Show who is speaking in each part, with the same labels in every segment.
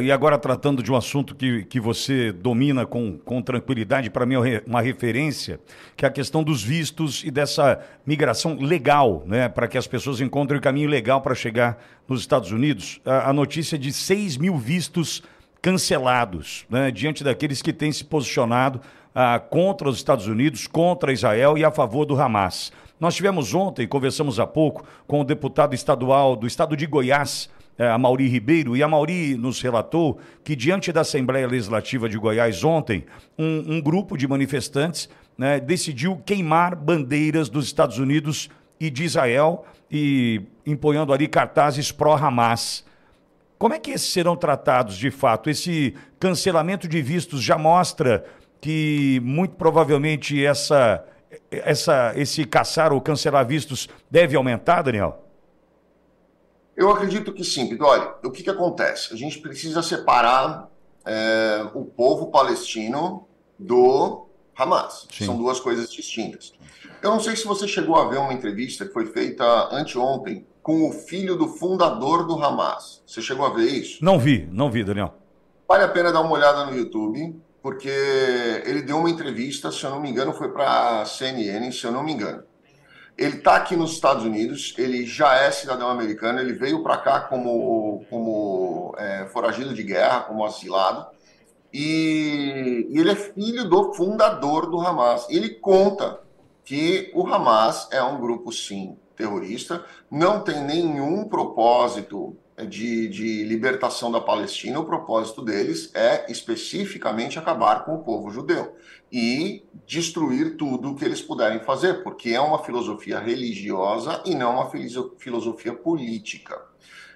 Speaker 1: E agora tratando de um assunto que, que você domina com, com tranquilidade, para mim é uma referência, que é a questão dos vistos e dessa migração legal, né? Para que as pessoas encontrem o caminho legal para chegar nos Estados Unidos. A, a notícia de 6 mil vistos cancelados, né? Diante daqueles que têm se posicionado ah, contra os Estados Unidos, contra Israel e a favor do Hamas. Nós tivemos ontem, conversamos há pouco, com o deputado estadual do estado de Goiás, é, a Mauri Ribeiro, e a Mauri nos relatou que, diante da Assembleia Legislativa de Goiás ontem, um, um grupo de manifestantes né, decidiu queimar bandeiras dos Estados Unidos e de Israel e empunhando ali cartazes pró-Hamas. Como é que esses serão tratados de fato? Esse cancelamento de vistos já mostra que muito provavelmente essa, essa, esse caçar ou cancelar vistos deve aumentar, Daniel?
Speaker 2: Eu acredito que sim, Pidori. O que, que acontece? A gente precisa separar é, o povo palestino do Hamas. Sim. São duas coisas distintas. Eu não sei se você chegou a ver uma entrevista que foi feita anteontem com o filho do fundador do Hamas. Você chegou a ver isso?
Speaker 1: Não vi, não vi, Daniel.
Speaker 2: Vale a pena dar uma olhada no YouTube, porque ele deu uma entrevista, se eu não me engano, foi para a CNN, se eu não me engano. Ele está aqui nos Estados Unidos, ele já é cidadão americano, ele veio para cá como, como é, foragido de guerra, como asilado, e, e ele é filho do fundador do Hamas. Ele conta que o Hamas é um grupo, sim, terrorista, não tem nenhum propósito de, de libertação da Palestina, o propósito deles é especificamente acabar com o povo judeu e destruir tudo o que eles puderem fazer, porque é uma filosofia religiosa e não uma filosofia política.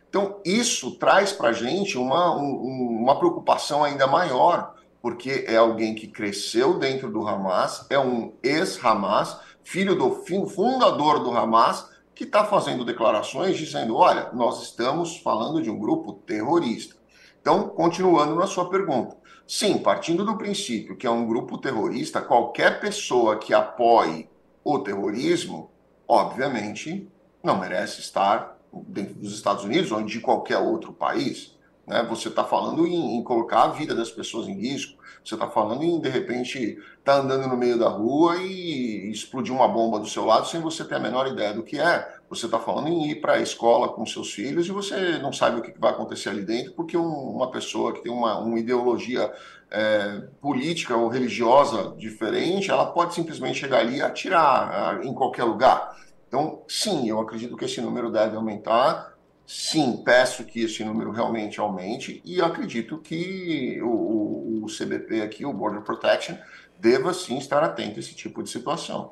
Speaker 2: Então, isso traz para a gente uma, um, uma preocupação ainda maior, porque é alguém que cresceu dentro do Hamas, é um ex-Hamas, filho do fundador do Hamas, que está fazendo declarações dizendo: olha, nós estamos falando de um grupo terrorista. Então, continuando na sua pergunta. Sim, partindo do princípio que é um grupo terrorista, qualquer pessoa que apoie o terrorismo, obviamente, não merece estar dentro dos Estados Unidos ou de qualquer outro país. Né? Você está falando em, em, colocar a vida das pessoas em risco. Você está falando em, de repente, estar tá andando no meio da rua e explodir uma bomba do seu lado sem você ter a menor ideia do que é. Você está falando em ir para a escola com seus filhos e você não sabe o que vai acontecer ali dentro, porque um, uma pessoa que tem uma, uma ideologia é, política ou religiosa diferente, ela pode simplesmente chegar ali e atirar em qualquer lugar. Então, sim, eu acredito que esse número deve aumentar. Sim, peço que esse número realmente aumente e acredito que o, o, CBP aqui, o Border Protection, deva sim estar atento a esse tipo de situação.